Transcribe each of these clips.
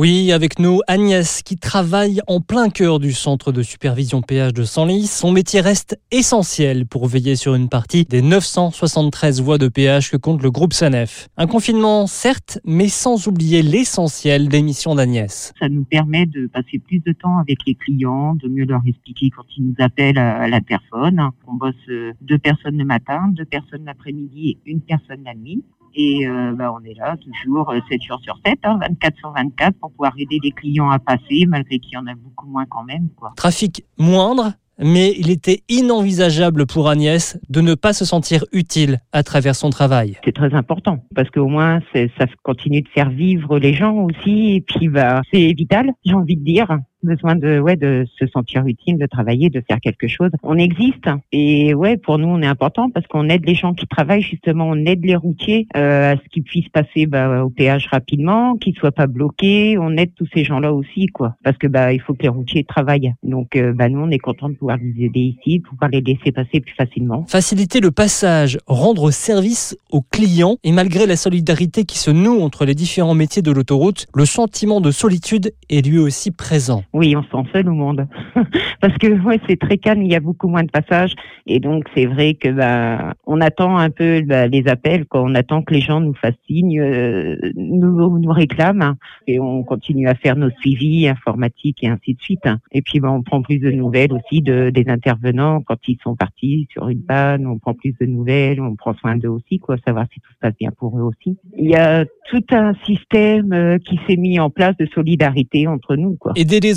Oui, avec nous, Agnès, qui travaille en plein cœur du centre de supervision péage de Senlis. Son métier reste essentiel pour veiller sur une partie des 973 voies de péage que compte le groupe SANEF. Un confinement, certes, mais sans oublier l'essentiel des missions d'Agnès. Ça nous permet de passer plus de temps avec les clients, de mieux leur expliquer quand ils nous appellent à la personne. On bosse euh, deux personnes le matin, deux personnes l'après-midi et une personne la nuit. Et euh, bah, on est là toujours 7 euh, jours sur 7, hein, 24 sur 24, pour pouvoir aider les clients à passer, malgré qu'il y en a beaucoup moins quand même. Quoi. Trafic moindre, mais il était inenvisageable pour Agnès de ne pas se sentir utile à travers son travail. C'est très important parce qu'au moins ça continue de faire vivre les gens aussi et puis bah c'est vital, j'ai envie de dire besoin de ouais de se sentir utile, de travailler, de faire quelque chose. On existe et ouais pour nous on est important parce qu'on aide les gens qui travaillent justement, on aide les routiers euh, à ce qu'ils puissent passer bah, au péage rapidement, qu'ils soient pas bloqués. On aide tous ces gens-là aussi quoi parce que bah il faut que les routiers travaillent. Donc euh, bah nous on est content de pouvoir les aider ici, de pouvoir les laisser passer plus facilement. Faciliter le passage, rendre service aux clients et malgré la solidarité qui se noue entre les différents métiers de l'autoroute, le sentiment de solitude est lui aussi présent. Oui, on se sent seul au monde. Parce que ouais, c'est très calme, il y a beaucoup moins de passages. Et donc, c'est vrai que bah, on attend un peu bah, les appels, quoi. on attend que les gens nous fassent signe, euh, nous, nous réclament. Et on continue à faire nos suivis informatiques et ainsi de suite. Et puis, bah, on prend plus de nouvelles aussi de, des intervenants quand ils sont partis sur une panne. On prend plus de nouvelles, on prend soin d'eux aussi, quoi, savoir si tout se passe bien pour eux aussi. Il y a tout un système euh, qui s'est mis en place de solidarité entre nous. Quoi.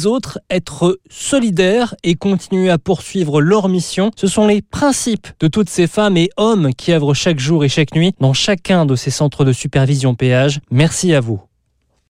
Autres, être solidaire et continuer à poursuivre leur mission, ce sont les principes de toutes ces femmes et hommes qui œuvrent chaque jour et chaque nuit dans chacun de ces centres de supervision péage. Merci à vous.